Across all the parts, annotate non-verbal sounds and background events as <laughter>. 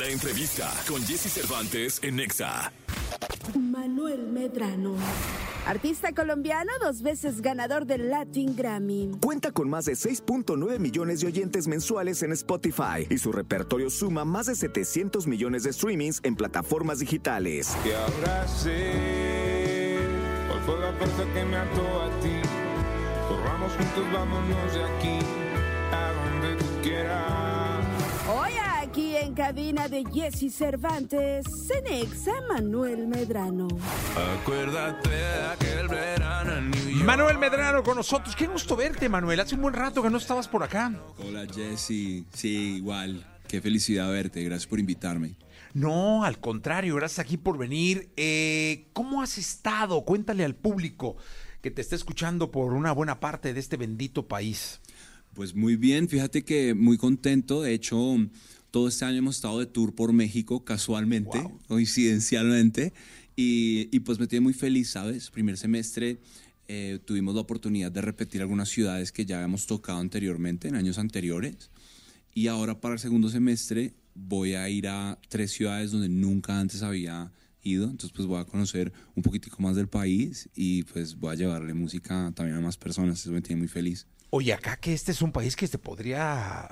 La entrevista con Jesse Cervantes en Nexa. Manuel Medrano. Artista colombiano, dos veces ganador del Latin Grammy. Cuenta con más de 6.9 millones de oyentes mensuales en Spotify y su repertorio suma más de 700 millones de streamings en plataformas digitales. Y ahora sé cuál fue la fuerza que me ató a ti. Corramos juntos, vámonos de aquí a donde tú quieras. En cabina de Jesse Cervantes, Cenexa Manuel Medrano. Acuérdate de aquel verano en New York. Manuel Medrano con nosotros. Qué gusto verte, Manuel. Hace un buen rato que no estabas por acá. Hola Jesse, sí, igual. Qué felicidad verte, gracias por invitarme. No, al contrario, gracias aquí por venir. Eh, ¿Cómo has estado? Cuéntale al público que te está escuchando por una buena parte de este bendito país. Pues muy bien, fíjate que muy contento. De hecho, todo este año hemos estado de tour por México casualmente, Wow. coincidencialmente. Y, y pues me tiene muy feliz, ¿sabes? Primer semestre eh, tuvimos la oportunidad de repetir algunas ciudades que ya habíamos tocado anteriormente, en años anteriores. Y ahora para el segundo semestre voy a ir a tres ciudades donde nunca antes había ido. Entonces pues voy a conocer un poquitico más del país y pues voy a llevarle música también a más personas. Eso me tiene muy feliz. Oye, acá que este es un país que te podría,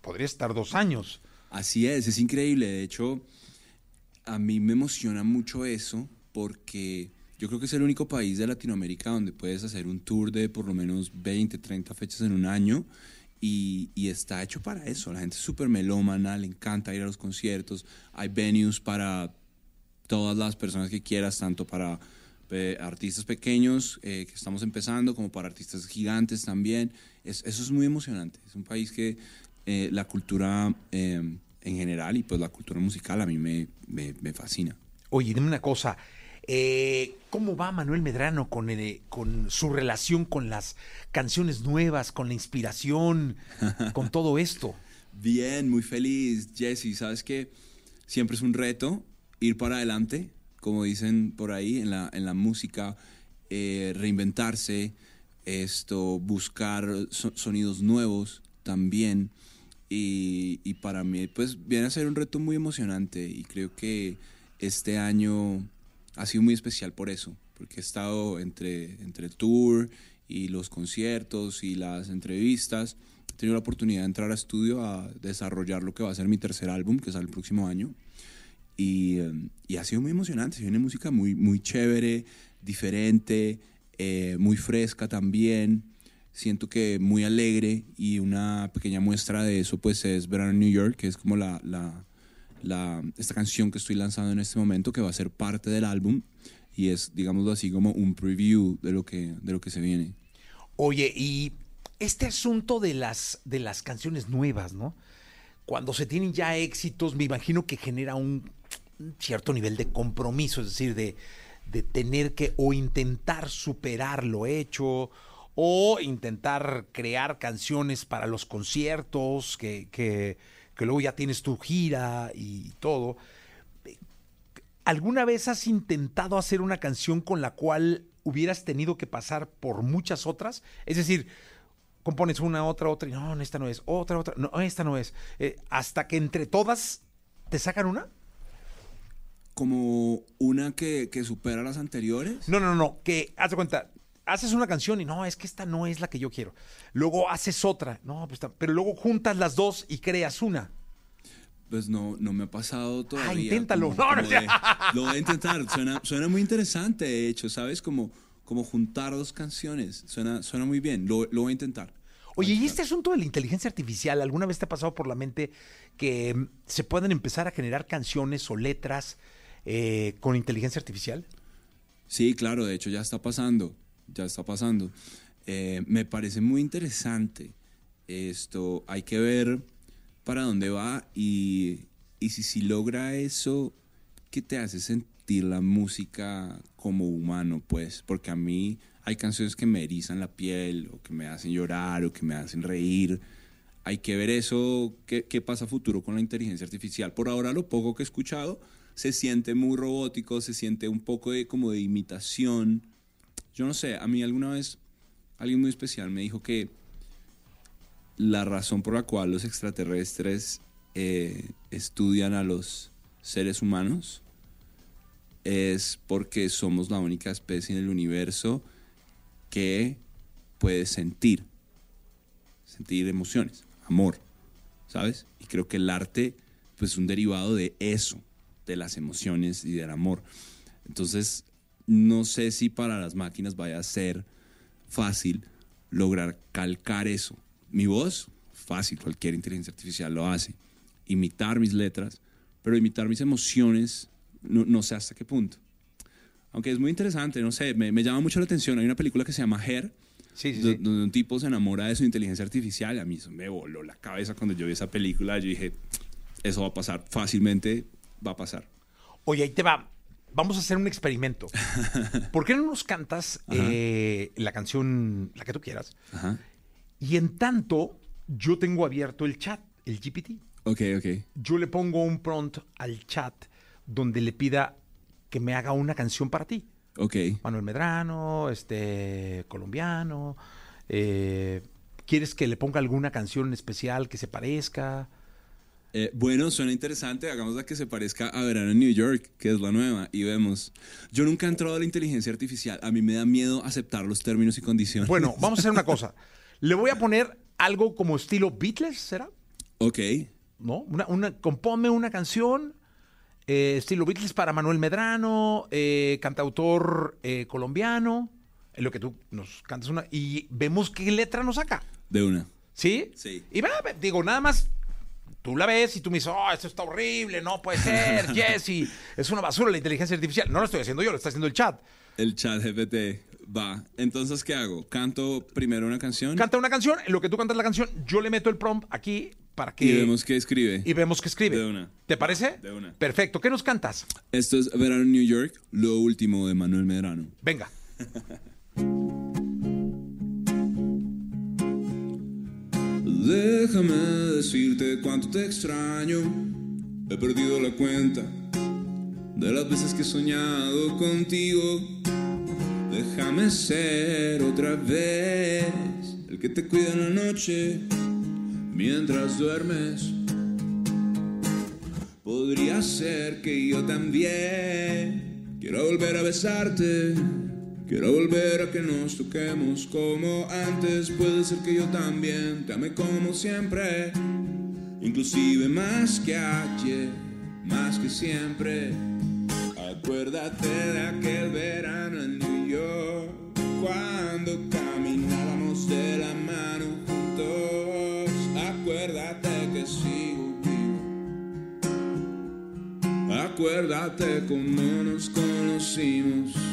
podría estar dos años. Así es, es increíble. De hecho, a mí me emociona mucho eso porque yo creo que es el único país de Latinoamérica donde puedes hacer un tour de por lo menos 20, 30 fechas en un año y, está hecho para eso. La gente es súper melómana, le encanta ir a los conciertos. Hay venues para todas las personas que quieras, tanto para eh, artistas pequeños eh, que estamos empezando como para artistas gigantes también. Es- eso es muy emocionante. Es un país que eh, la cultura eh, en general y pues la cultura musical a mí me, me- me fascina. Oye, dime una cosa. eh, ¿Cómo va Manuel Medrano con, eh, con su relación con las canciones nuevas, con la inspiración, con todo esto? <laughs> Bien, muy feliz, Jesse. Sabes que siempre es un reto ir para adelante, como dicen por ahí en la, en la música, eh, reinventarse, esto, buscar so- sonidos nuevos también. Y, y para mí, pues viene a ser un reto muy emocionante y creo que este año ha sido muy especial por eso, porque he estado entre, entre el tour y los conciertos y las entrevistas. He tenido la oportunidad de entrar a estudio a desarrollar lo que va a ser mi tercer álbum, que sale el próximo año. Y, eh, y ha sido muy emocionante. Viene música muy, muy chévere, diferente, eh, muy fresca también. Siento que muy alegre y una pequeña muestra de eso pues es Verano en New York, que es como la, la, la- esta canción que estoy lanzando en este momento, que va a ser parte del álbum y es, digámoslo así, como un preview de lo que, de lo que se viene. Oye, y este asunto de las, de las canciones nuevas, ¿no? Cuando se tienen ya éxitos, me imagino que genera un, cierto nivel de compromiso, es decir, de, de tener que o intentar superar lo hecho o intentar crear canciones para los conciertos, que, que, que luego ya tienes tu gira y todo. ¿Alguna vez has intentado hacer una canción con la cual hubieras tenido que pasar por muchas otras? Es decir, compones una, otra, otra, y no, esta no es, otra, otra, no, esta no es. Eh, hasta que entre todas te sacan una. Como una que, que supera las anteriores. No, no, no, que haz de cuenta, haces una canción y no, es que esta no es la que yo quiero. Luego haces otra, no, pues, pero luego juntas las dos y creas una. Pues no, no me ha pasado todavía. inténtalo. como- No, no, como de- <laughs> lo voy a intentar. Suena, suena muy interesante, de hecho, ¿sabes? Como, como juntar dos canciones. Suena, suena muy bien. Lo, lo voy a intentar. Oye, ¿y este asunto de la inteligencia artificial, alguna vez te ha pasado por la mente que mm, se pueden empezar a generar canciones o letras eh, con inteligencia artificial? Sí, claro, de hecho ya está pasando. Ya está pasando. Eh, me parece muy interesante. Esto hay que ver para dónde va y, y si, si logra eso, ¿qué te hace sentir la música como humano? Pues, porque a mí hay canciones que me erizan la piel o que me hacen llorar o que me hacen reír. Hay que ver eso, qué, qué pasa futuro con la inteligencia artificial. Por ahora, lo poco que he escuchado se siente muy robótico, se siente un poco de, como de imitación. Yo no sé, a mí alguna vez alguien muy especial me dijo que la razón por la cual los extraterrestres eh, estudian a los seres humanos es porque somos la única especie en el universo que puede sentir, sentir emociones, amor, ¿sabes? Y creo que el arte pues, es un derivado de eso, de las emociones y del amor. Entonces, no sé si para las máquinas vaya a ser fácil lograr calcar eso. Mi voz, fácil, cualquier inteligencia artificial lo hace. Imitar mis letras, pero imitar mis emociones, no, no sé hasta qué punto. Aunque es muy interesante, no sé, me, me llama mucho la atención. Hay una película que se llama Her, Sí, sí, do- sí. donde un tipo se enamora de su inteligencia artificial. A mí eso me voló la cabeza cuando yo vi esa película. Yo dije, eso va a pasar fácilmente, va a pasar. Oye, ahí te va. Vamos a hacer un experimento. <laughs> ¿Por qué no nos cantas eh, la canción, la que tú quieras? Ajá. Y en tanto, yo tengo abierto el chat, el GPT. Ok, ok. Yo le pongo un prompt al chat donde le pida que me haga una canción para ti. Ok. Manuel Medrano, este, colombiano. eh, ¿Quieres que le ponga alguna canción especial que se parezca? Eh, bueno, suena interesante. Hagámosla que se parezca a Verano en New York, que es la nueva, y vemos. Yo nunca he entrado a la inteligencia artificial. A mí me da miedo aceptar los términos y condiciones. Bueno, <laughs> vamos a hacer una cosa. Le voy a poner algo como estilo Beatles, ¿será? Ok. ¿No? Una, una, compónme una canción eh, estilo Beatles para Manuel Medrano, eh, cantautor colombiano, en lo que tú nos cantas una y vemos qué letra nos saca. De una. ¿Sí? Sí. Y va, digo, nada más tú la ves y tú me dices, oh, esto está horrible, no puede ser, <laughs> Jesse, es una basura la inteligencia artificial. No lo estoy haciendo yo, lo está haciendo el chat. El chat GPT va. Entonces, ¿qué hago? Canto primero una canción Canta una canción, en lo que tú cantas la canción, yo le meto el prompt aquí para que... y vemos qué escribe. y vemos qué escribe. De una. ¿Te parece? De una. Perfecto. ¿Qué nos cantas? Esto es Verano en New York, lo último de Manuel Medrano. Venga. <laughs> Déjame decirte cuánto te extraño. He perdido la cuenta de las veces que he soñado contigo. Déjame ser otra vez el que te cuida en la noche mientras duermes. Podría ser que yo también quiero volver a besarte. Quiero volver a que nos toquemos como antes. Puede ser que yo también te ame como siempre. Inclusive más que ayer, más que siempre. Acuérdate de aquel verano en New York. Cuando caminábamos de la mano juntos. Acuérdate que sigo vivo. Acuérdate cómo nos conocimos.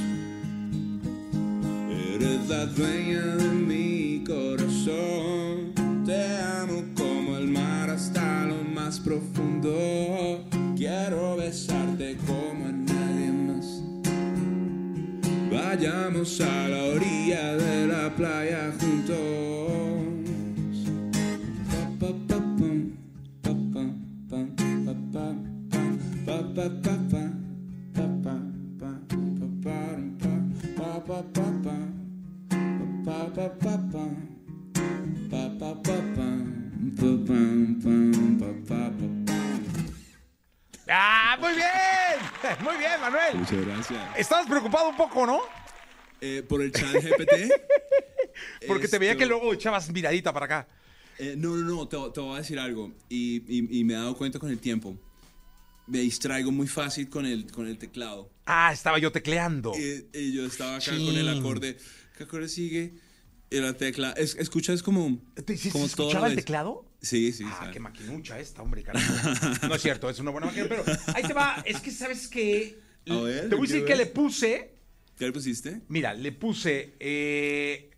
Eres dueña de mi corazón. Te amo como el mar hasta lo más profundo. Quiero besarte como a nadie más. Vayamos a la orilla de la playa juntos. Estabas preocupado un poco, ¿no? Eh, por el chat GPT. <laughs> Porque te veía que luego echabas miradita para acá. Eh, no, no, no, te, te voy a decir algo. Y, y- y me he dado cuenta con el tiempo. Me distraigo muy fácil con el, con el teclado. Ah, estaba yo tecleando. Y, y yo estaba acá con el acorde. ¿Qué acorde sigue? Y la tecla. Es, escuchas como. ¿Te- ¿Sí, como se todo a la escuchaba el teclado? Sí, sí. Ah, sabe. qué maquinucha esta, hombre, carajo. No es cierto, es una buena máquina, pero ahí te va. Es que, ¿sabes qué? A ver, te voy a decir que le puse... ¿Qué le pusiste? Mira, le puse... eh,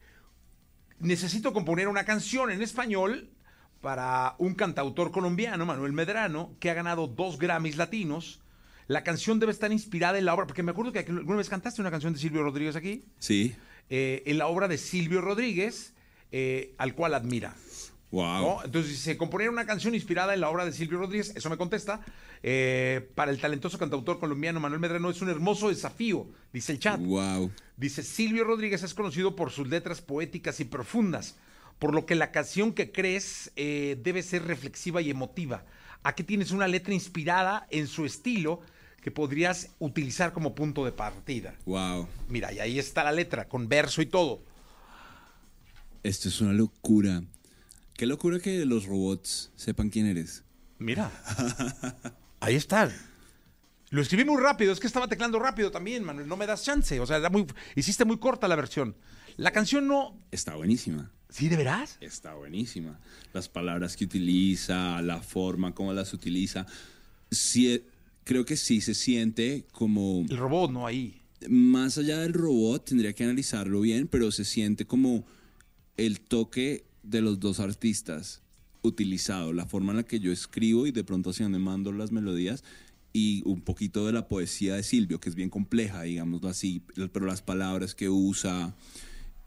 necesito componer una canción en español para un cantautor colombiano, Manuel Medrano, que ha ganado dos Grammys latinos. La canción debe estar inspirada en la obra, porque me acuerdo que alguna vez cantaste una canción de Silvio Rodríguez aquí, Sí. eh, en la obra de Silvio Rodríguez, eh, al cual admira. Wow. ¿no? Entonces, se componer una canción inspirada en la obra de Silvio Rodríguez, eso me contesta. eh, para el talentoso cantautor colombiano Manuel Medrano es un hermoso desafío, dice el chat. Wow. Dice, Silvio Rodríguez es conocido por sus letras poéticas y profundas, por lo que la canción que crees eh, debe ser reflexiva y emotiva. Aquí tienes una letra inspirada en su estilo que podrías utilizar como punto de partida. Wow. Mira, y ahí está la letra, con verso y todo. Esto es una locura. Qué locura que los robots sepan quién eres. Mira. <laughs> Ahí está. Lo escribí muy rápido, es que estaba teclando rápido también, Manuel. No me das chance. O sea, era muy, hiciste muy corta la versión. La canción no. Está buenísima. ¿Sí, de veras? Está buenísima. Las palabras que utiliza, la forma como las utiliza. Sí, creo que sí se siente como... El robot, ¿no? Ahí. Más allá del robot, tendría que analizarlo bien, pero se siente como el toque de los dos artistas utilizado, la forma en la que yo escribo y de pronto hacia donde mando las melodías y un poquito de la poesía de Silvio, que es bien compleja, digámoslo así, pero las palabras que usa,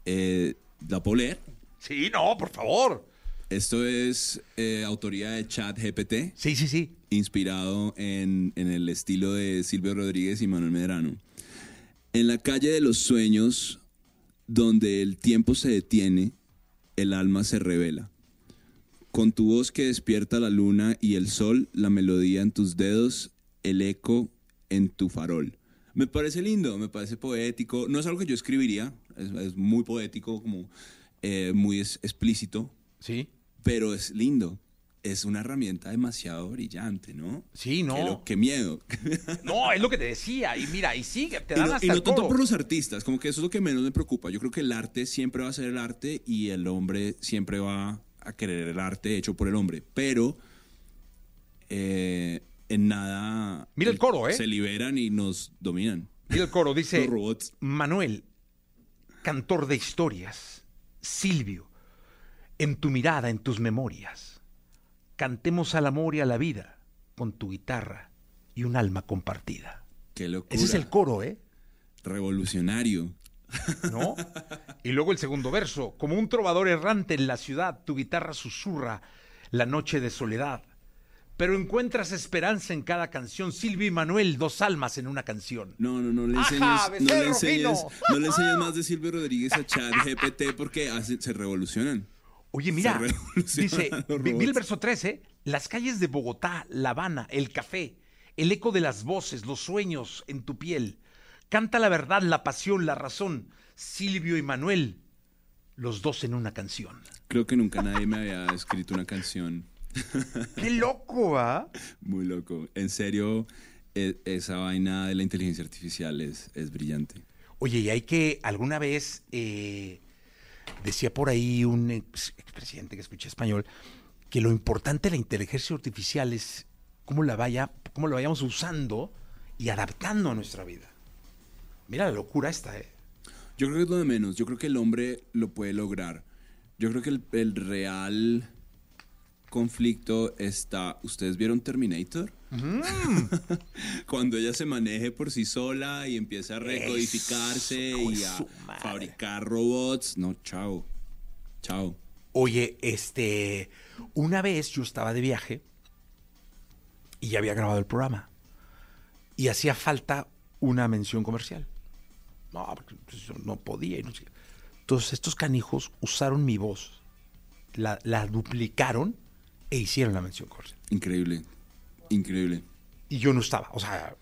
eh, ¿la puedo leer? Sí, no, por favor. Esto es eh, autoría de Chat GPT, Sí, sí, sí. inspirado en, en el estilo de Silvio Rodríguez y Manuel Medrano. En la calle de los sueños, donde el tiempo se detiene, el alma se revela. Con tu voz que despierta la luna y el sol, la melodía en tus dedos, el eco en tu farol. Me parece lindo, me parece poético. No es algo que yo escribiría, es, es muy poético, como eh, muy es- explícito, Sí. pero es lindo. Es una herramienta demasiado brillante, ¿no? Sí, no. Qué, lo- qué miedo. <laughs> No, es lo que te decía. Y mira, y sigue, te y dan no, hasta y no el tanto coro. por los artistas, como que eso es lo que menos me preocupa. Yo creo que el arte siempre va a ser el arte y el hombre siempre va a querer el arte hecho por el hombre. Pero eh, en nada. Mira el coro, ¿eh? Se liberan y nos dominan. Mira el coro, dice <laughs> Los robots. Manuel, cantor de historias, Silvio, en tu mirada, en tus memorias, cantemos al amor y a la vida con tu guitarra y un alma compartida. Qué locura. Ese es el coro, ¿eh? Revolucionario. ¿No? Y luego el segundo verso, como un trovador errante en la ciudad, tu guitarra susurra la noche de soledad. Pero encuentras esperanza en cada canción. Silvio y Manuel, dos almas en una canción. No, no, no le Ajá, enseñes, no le enseñes, no le enseñes más de Silvio Rodríguez a <laughs> Chat GPT porque hace- se revolucionan. Oye, mira, dice, vi- el verso 13, las calles de Bogotá, La Habana, el café, el eco de las voces, los sueños en tu piel. Canta la verdad, la pasión, la razón. Silvio y Manuel, los dos en una canción. Creo que nunca nadie me había escrito una canción ¡Qué loco, ah! muy loco. En serio, e- esa vaina de la inteligencia artificial es, es brillante. Oye, y hay que, alguna vez, eh, decía por ahí un ex- expresidente que escuché español, que lo importante de la inteligencia artificial es cómo la, vaya, cómo la vayamos usando y adaptando a nuestra vida. Mira la locura esta, ¿eh? Yo creo que es lo de menos. Yo creo que el hombre lo puede lograr. Yo creo que el, el real conflicto está. ¿Ustedes vieron Terminator? <laughs> Cuando ella se maneje por sí sola y empieza a recodificarse Eso, y a fabricar robots. No, chao. Chao. Oye, este, una vez yo estaba de viaje y ya había grabado el programa y hacía falta una mención comercial. No, porque pues, yo no podía. no sé. Entonces estos canijos usaron mi voz, la, la duplicaron e hicieron la mención comercial. Increíble. Increíble. Y yo no estaba, o sea,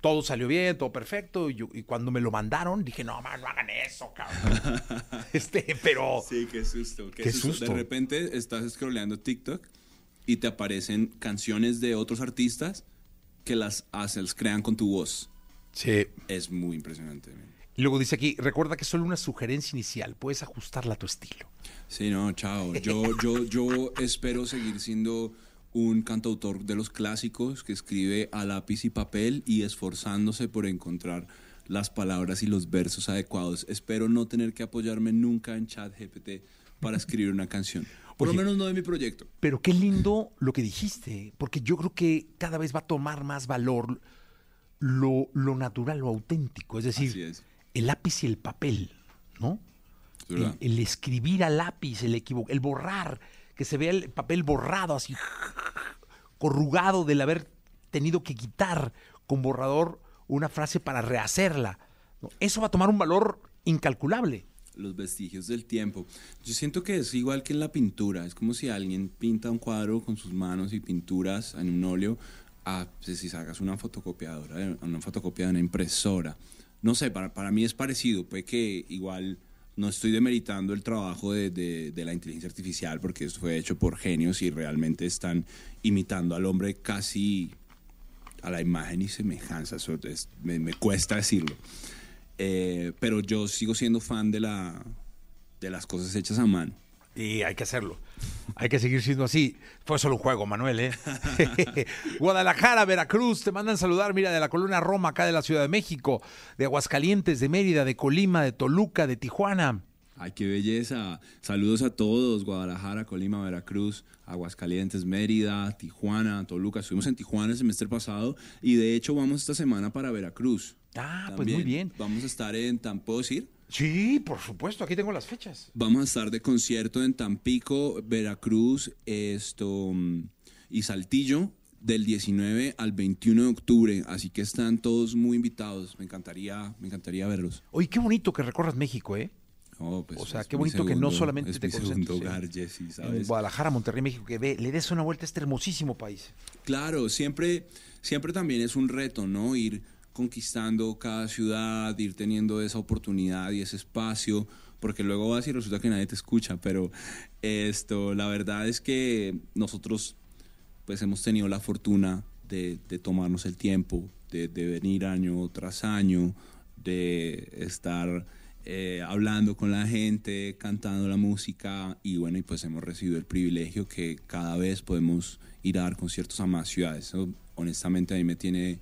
todo salió bien, todo perfecto. Y, yo- y cuando me lo mandaron, dije, no, man, no hagan eso, cabrón. <laughs> este, pero... Sí, qué susto. Qué, Qué susto. susto. De repente estás scrolleando TikTok y te aparecen canciones de otros artistas que las haces, crean con tu voz. Sí. Es muy impresionante. man. Y luego dice aquí, recuerda que es solo una sugerencia inicial, puedes ajustarla a tu estilo. Sí, no, chao. Yo, <laughs> yo, yo espero seguir siendo un cantautor de los clásicos que escribe a lápiz y papel y esforzándose por encontrar las palabras y los versos adecuados. Espero no tener que apoyarme nunca en chat GPT para escribir una canción. Por Oye. lo menos no de mi proyecto. Pero qué lindo lo que dijiste, porque yo creo que cada vez va a tomar más valor lo, lo natural, lo auténtico, es decir, Así es. El lápiz y el papel, ¿no? El, el escribir a lápiz, el equivo- el borrar, que se vea el papel borrado así, corrugado del haber tenido que quitar con borrador una frase para rehacerla. ¿no? Eso va a tomar un valor incalculable. los vestigios del tiempo. Yo siento que es igual que en la pintura, es como si alguien pinta un cuadro con sus manos y pinturas en un óleo, a pues, si sacas una fotocopiadora, una fotocopia de una impresora. No sé, para, para mí es parecido, puede que igual no estoy demeritando el trabajo de, de- la inteligencia artificial porque esto fue hecho por genios y realmente están imitando al hombre casi a la imagen y semejanza. Me cuesta decirlo. Eh, pero yo sigo siendo fan de, la, de las cosas hechas a mano. Y hay que hacerlo. Hay que seguir siendo así. Fue solo un juego, Manuel, ¿eh? <laughs> Guadalajara, Veracruz, te mandan saludar, mira, de la colonia Roma, acá de la Ciudad de México, de Aguascalientes, de Mérida, de Colima, de Toluca, de Tijuana. Ay, qué belleza. Saludos a todos, Guadalajara, Colima, Veracruz, Aguascalientes, Mérida, Tijuana, Toluca. Estuvimos en Tijuana el semestre pasado y de hecho vamos esta semana para Veracruz. Ah, pues muy bien. Vamos a estar en Tampico, ¿puedo decir? Sí, por supuesto, aquí tengo las fechas. Vamos a estar de concierto en Tampico, Veracruz, esto mm, y Saltillo del 19 al 21 de octubre, así que están todos muy invitados. Me encantaría, me encantaría verlos. Oye, qué bonito que recorras México, ¿eh? Oh, pues, O sea, qué bonito que no solamente te concentres en- hogar, En ¿sabes? Guadalajara, Monterrey, México, que ve, le des una vuelta a este hermosísimo país. Claro, siempre, siempre también es un reto, ¿no? Ir conquistando cada ciudad, ir teniendo esa oportunidad y ese espacio, porque luego vas y resulta que nadie te escucha, pero esto, la verdad es que nosotros pues hemos tenido la fortuna de, tomarnos el tiempo, de, venir año tras año, de estar eh, hablando con la gente, cantando la música y bueno, y pues hemos recibido el privilegio que cada vez podemos ir a dar conciertos a más ciudades. Honestamente a mí me tiene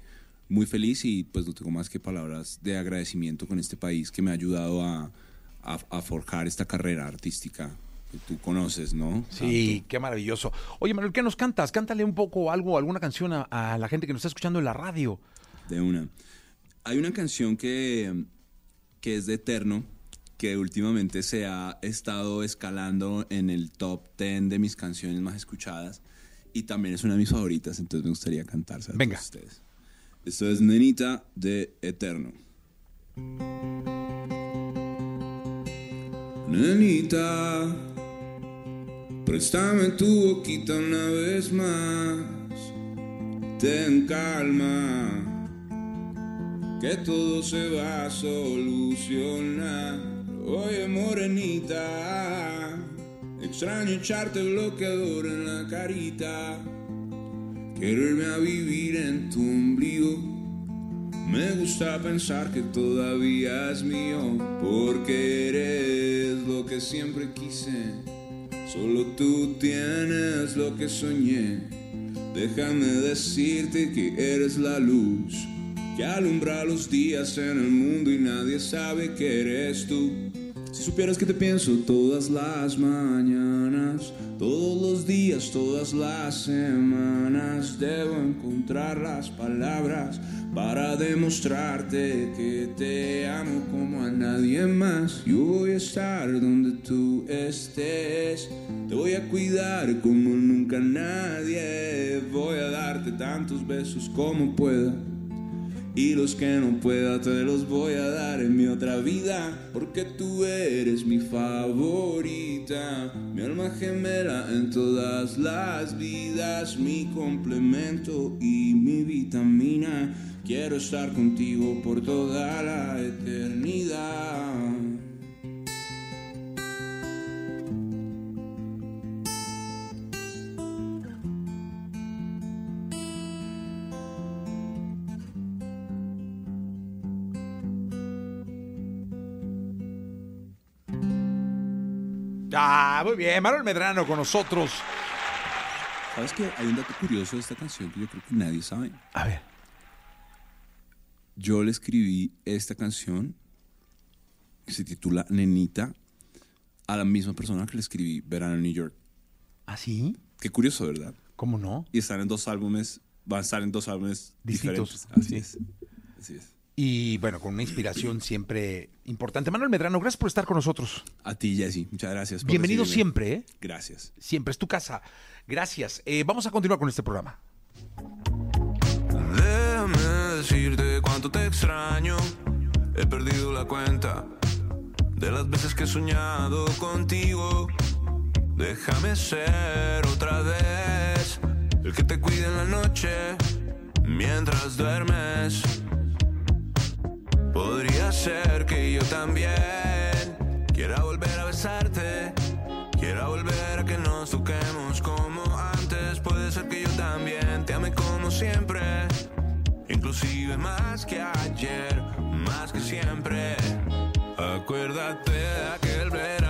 muy feliz y pues no tengo más que palabras de agradecimiento con este país que me ha ayudado a, a- a forjar esta carrera artística que tú conoces, ¿no? Sí, Tanto. qué maravilloso. Oye, Manuel, ¿qué nos cantas? Cántale un poco algo, alguna canción a, a la gente que nos está escuchando en la radio. De una. Hay una canción que, que es de Eterno, que últimamente se ha estado escalando en el top 10 de mis canciones más escuchadas y también es una de mis favoritas, entonces me gustaría cantar. Venga. ustedes. Esto es Nenita de Eterno. Nenita, préstame tu boquita una vez más. Ten calma, que todo se va a solucionar. Oye, morenita, extraño echarte bloqueador en la carita. Quiero irme a vivir en tu ombligo. Me gusta pensar que todavía es mío, porque eres lo que siempre quise. Solo tú tienes lo que soñé. Déjame decirte que eres la luz que alumbra los días en el mundo y nadie sabe que eres tú. Si supieras que te pienso todas las mañanas, todos los días, todas las semanas, debo encontrar las palabras para demostrarte que te amo como a nadie más. Yo voy a estar donde tú estés, te voy a cuidar como nunca nadie, voy a darte tantos besos como pueda. Y los que no pueda te los voy a dar en mi otra vida Porque tú eres mi favorita. Mi alma gemela en todas las vidas Mi complemento y mi vitamina. Quiero estar contigo por toda la eternidad Ah, muy bien, Manuel Medrano con nosotros. ¿Sabes que Hay un dato curioso de esta canción que yo creo que nadie sabe A ver. Yo le escribí esta canción que se titula Nenita a la misma persona que le escribí Verano en New York. ¿Ah, sí? Qué curioso, ¿verdad? ¿Cómo no? Y están en dos álbumes, van a estar en dos álbumes Distintos, diferentes. Así sí. es. Así es. Y bueno, con una inspiración <clears throat> siempre importante. Manuel Medrano, gracias por estar con nosotros. A ti, Jesse, muchas gracias. por Bienvenido recibirme. siempre, ¿eh? Gracias. Siempre es tu casa. Gracias. Eh, vamos a continuar con este programa. Déjame decirte cuánto te extraño. He perdido la cuenta de las veces que he soñado contigo. Déjame ser otra vez el que te cuide en la noche mientras duermes. Ser que yo también quiera volver a besarte, quiera volver a que nos toquemos como antes. Puede ser que yo también te ame como siempre, inclusive más que ayer, más que siempre. Acuérdate de aquel beso